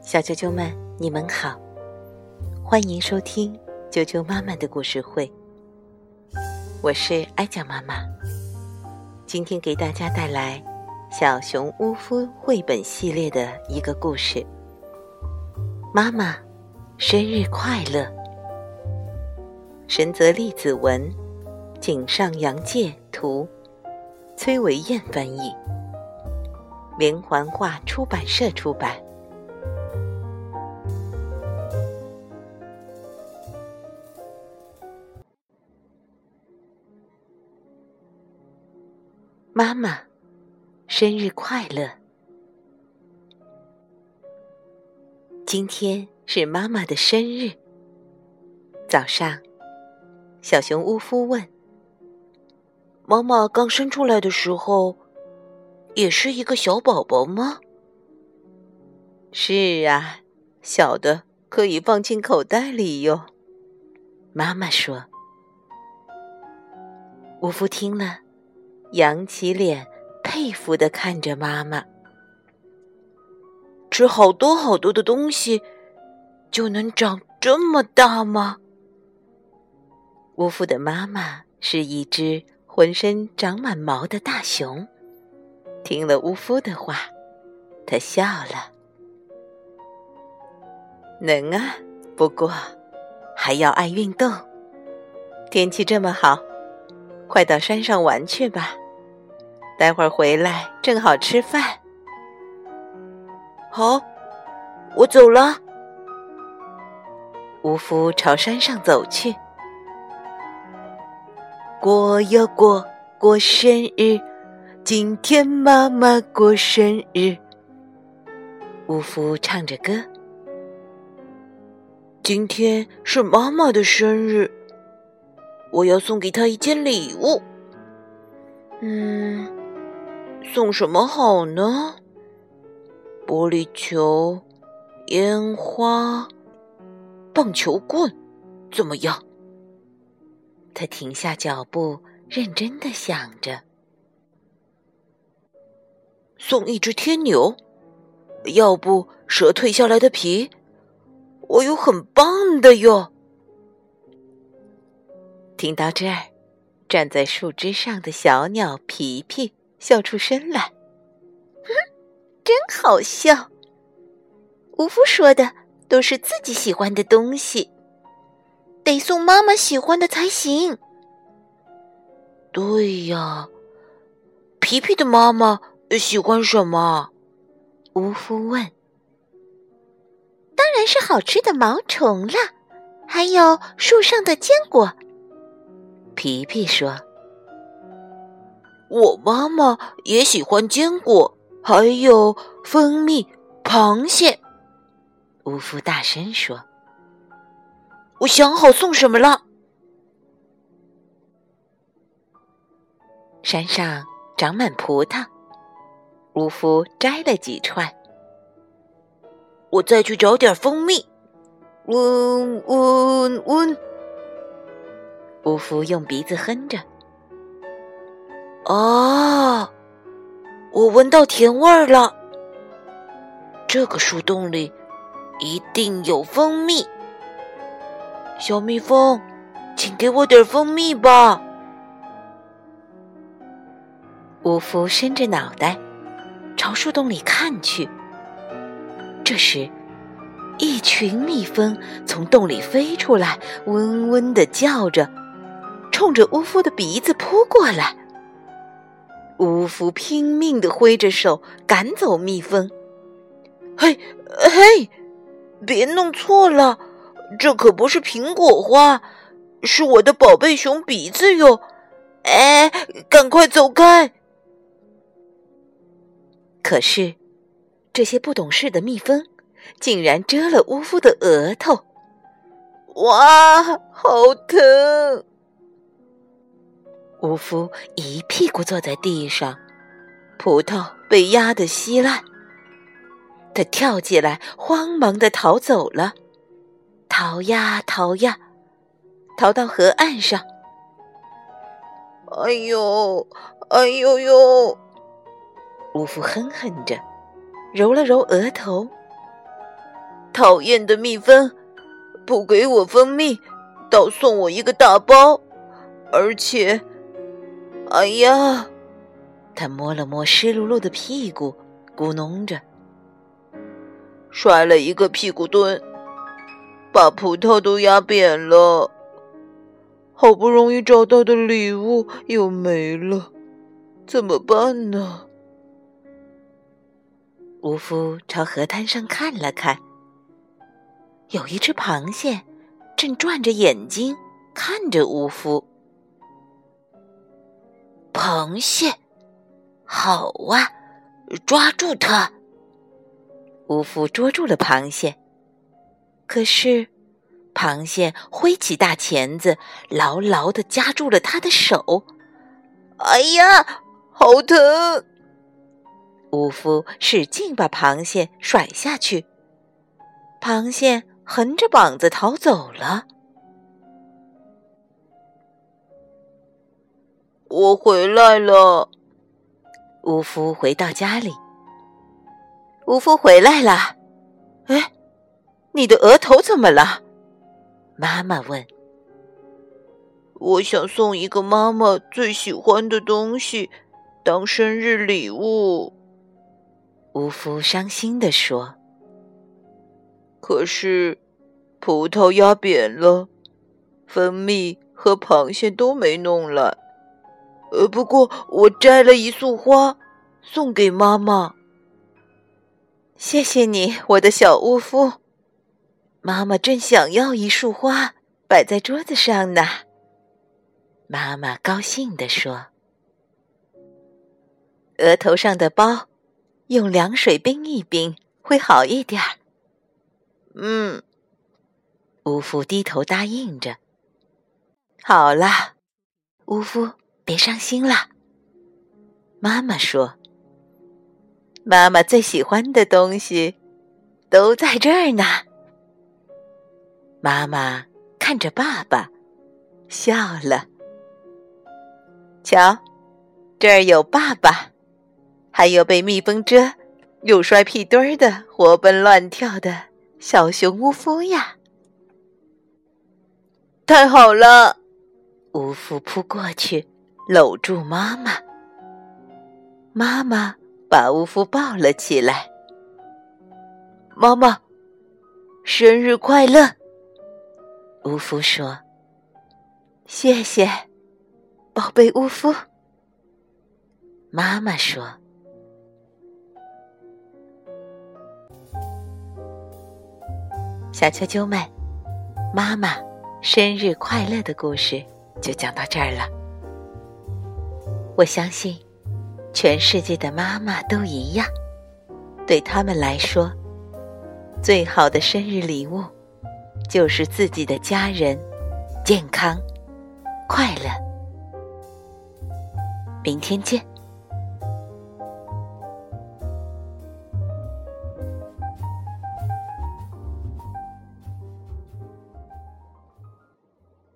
小啾啾们，你们好，欢迎收听啾啾妈妈的故事会。我是艾酱妈妈，今天给大家带来《小熊乌夫》绘本系列的一个故事。妈妈，生日快乐！神泽利子文，井上洋介图，崔维燕翻译，连环画出版社出版。妈妈，生日快乐！今天是妈妈的生日。早上，小熊乌夫问：“妈妈刚生出来的时候，也是一个小宝宝吗？”“是啊，小的可以放进口袋里哟。”妈妈说。乌夫听了。扬起脸，佩服的看着妈妈。吃好多好多的东西，就能长这么大吗？乌夫的妈妈是一只浑身长满毛的大熊。听了乌夫的话，他笑了。能啊，不过还要爱运动。天气这么好。快到山上玩去吧，待会儿回来正好吃饭。好，我走了。乌夫朝山上走去。过呀过，过生日，今天妈妈过生日。乌夫唱着歌。今天是妈妈的生日。我要送给她一件礼物。嗯，送什么好呢？玻璃球、烟花、棒球棍，怎么样？他停下脚步，认真的想着。送一只天牛，要不蛇蜕下来的皮，我有很棒的哟。听到这儿，站在树枝上的小鸟皮皮笑出声来，哼，真好笑。吴夫说的都是自己喜欢的东西，得送妈妈喜欢的才行。对呀，皮皮的妈妈喜欢什么？吴夫问。当然是好吃的毛虫了，还有树上的坚果。皮皮说：“我妈妈也喜欢坚果，还有蜂蜜、螃蟹。”乌夫大声说：“我想好送什么了。”山上长满葡萄，巫夫摘了几串。我再去找点蜂蜜。嗡嗡嗡。巫夫用鼻子哼着。啊，我闻到甜味儿了。这个树洞里一定有蜂蜜。小蜜蜂，请给我点蜂蜜吧。巫夫伸着脑袋朝树洞里看去。这时，一群蜜蜂从洞里飞出来，嗡嗡的叫着。冲着乌夫的鼻子扑过来，乌夫拼命的挥着手赶走蜜蜂。嘿，嘿，别弄错了，这可不是苹果花，是我的宝贝熊鼻子哟！哎，赶快走开！可是，这些不懂事的蜜蜂竟然蛰了乌夫的额头。哇，好疼！乌夫一屁股坐在地上，葡萄被压得稀烂。他跳起来，慌忙的逃走了，逃呀逃呀，逃到河岸上。哎呦，哎呦呦！乌夫哼哼着，揉了揉额头。讨厌的蜜蜂，不给我蜂蜜，倒送我一个大包，而且，哎呀！他摸了摸湿漉漉的屁股，咕哝着，摔了一个屁股墩，把葡萄都压扁了。好不容易找到的礼物又没了，怎么办呢？乌夫朝河滩上看了看。有一只螃蟹，正转着眼睛看着乌夫。螃蟹，好啊，抓住它！乌夫捉住了螃蟹，可是螃蟹挥起大钳子，牢牢的夹住了他的手。哎呀，好疼！乌夫使劲把螃蟹甩下去，螃蟹。横着膀子逃走了。我回来了。乌夫回到家里。乌夫回来了。哎，你的额头怎么了？妈妈问。我想送一个妈妈最喜欢的东西当生日礼物。乌夫伤心地说。可是，葡萄压扁了，蜂蜜和螃蟹都没弄来。呃，不过我摘了一束花，送给妈妈。谢谢你，我的小巫夫。妈妈正想要一束花摆在桌子上呢。妈妈高兴地说：“额头上的包，用凉水冰一冰，会好一点儿。”嗯，乌夫低头答应着。好了，乌夫，别伤心了。妈妈说：“妈妈最喜欢的东西都在这儿呢。”妈妈看着爸爸，笑了。瞧，这儿有爸爸，还有被蜜蜂蛰又摔屁墩儿的活蹦乱跳的。小熊乌夫呀，太好了！乌夫扑过去搂住妈妈，妈妈把乌夫抱了起来。妈妈，生日快乐！乌夫说：“谢谢，宝贝乌夫。”妈妈说。小啾啾们，妈妈生日快乐的故事就讲到这儿了。我相信，全世界的妈妈都一样，对他们来说，最好的生日礼物就是自己的家人健康、快乐。明天见。